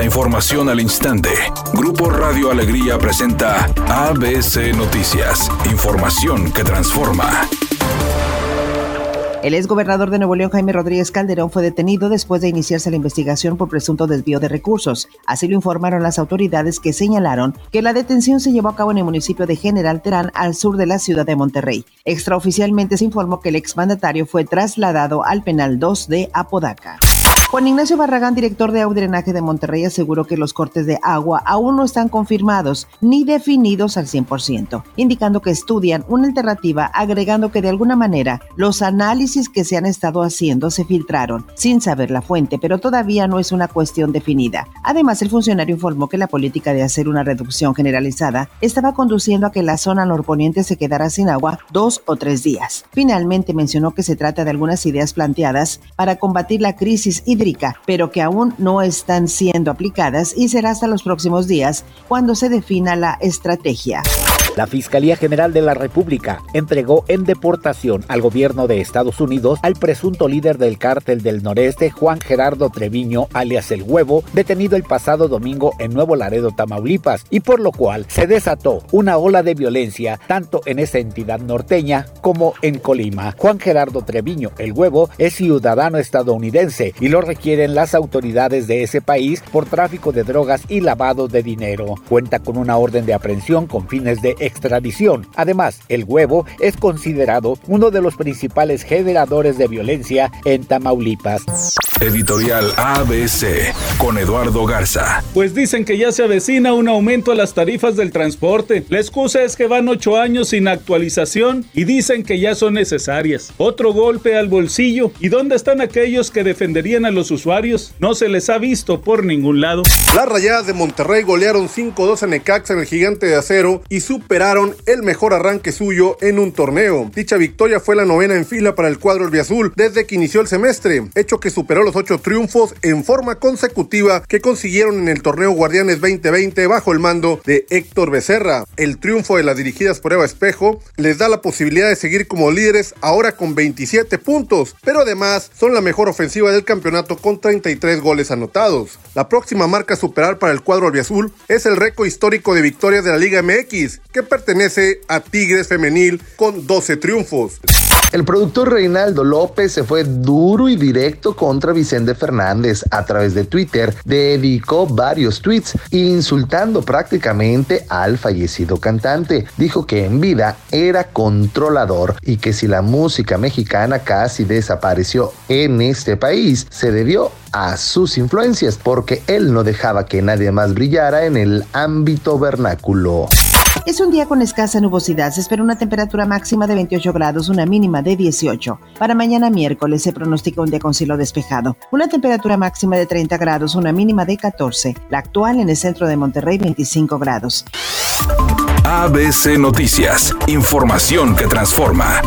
La información al instante. Grupo Radio Alegría presenta ABC Noticias. Información que transforma. El exgobernador de Nuevo León, Jaime Rodríguez Calderón, fue detenido después de iniciarse la investigación por presunto desvío de recursos. Así lo informaron las autoridades que señalaron que la detención se llevó a cabo en el municipio de General Terán, al sur de la ciudad de Monterrey. Extraoficialmente se informó que el exmandatario fue trasladado al penal 2 de Apodaca. Juan Ignacio Barragán, director de Agua Drenaje de Monterrey, aseguró que los cortes de agua aún no están confirmados ni definidos al 100%, indicando que estudian una alternativa agregando que de alguna manera los análisis que se han estado haciendo se filtraron sin saber la fuente, pero todavía no es una cuestión definida. Además, el funcionario informó que la política de hacer una reducción generalizada estaba conduciendo a que la zona norponiente se quedara sin agua dos o tres días. Finalmente mencionó que se trata de algunas ideas planteadas para combatir la crisis y pero que aún no están siendo aplicadas y será hasta los próximos días cuando se defina la estrategia. La Fiscalía General de la República entregó en deportación al gobierno de Estados Unidos al presunto líder del cártel del noreste, Juan Gerardo Treviño, alias El Huevo, detenido el pasado domingo en Nuevo Laredo, Tamaulipas, y por lo cual se desató una ola de violencia tanto en esa entidad norteña como en Colima. Juan Gerardo Treviño, El Huevo, es ciudadano estadounidense y lo requieren las autoridades de ese país por tráfico de drogas y lavado de dinero. Cuenta con una orden de aprehensión con fines de Además, el huevo es considerado uno de los principales generadores de violencia en Tamaulipas. Editorial ABC con Eduardo Garza. Pues dicen que ya se avecina un aumento a las tarifas del transporte. La excusa es que van ocho años sin actualización y dicen que ya son necesarias. Otro golpe al bolsillo. ¿Y dónde están aquellos que defenderían a los usuarios? No se les ha visto por ningún lado. Las rayadas de Monterrey golearon 5-2 a Necaxa en el gigante de acero y superaron el mejor arranque suyo en un torneo. Dicha victoria fue la novena en fila para el cuadro albiazul desde que inició el semestre, hecho que superó los ocho triunfos en forma consecutiva que consiguieron en el torneo Guardianes 2020 bajo el mando de Héctor Becerra. El triunfo de las dirigidas por Eva Espejo les da la posibilidad de seguir como líderes ahora con 27 puntos, pero además son la mejor ofensiva del campeonato con 33 goles anotados. La próxima marca a superar para el cuadro albiazul es el récord histórico de victorias de la Liga MX, que pertenece a Tigres Femenil con 12 triunfos. El productor Reinaldo López se fue duro y directo contra Vicente Fernández a través de Twitter. Dedicó varios tweets insultando prácticamente al fallecido cantante. Dijo que en vida era controlador y que si la música mexicana casi desapareció en este país, se debió a sus influencias porque él no dejaba que nadie más brillara en el ámbito vernáculo. Es un día con escasa nubosidad. Se espera una temperatura máxima de 28 grados, una mínima de 18. Para mañana miércoles se pronostica un día con cielo despejado. Una temperatura máxima de 30 grados, una mínima de 14. La actual en el centro de Monterrey, 25 grados. ABC Noticias. Información que transforma.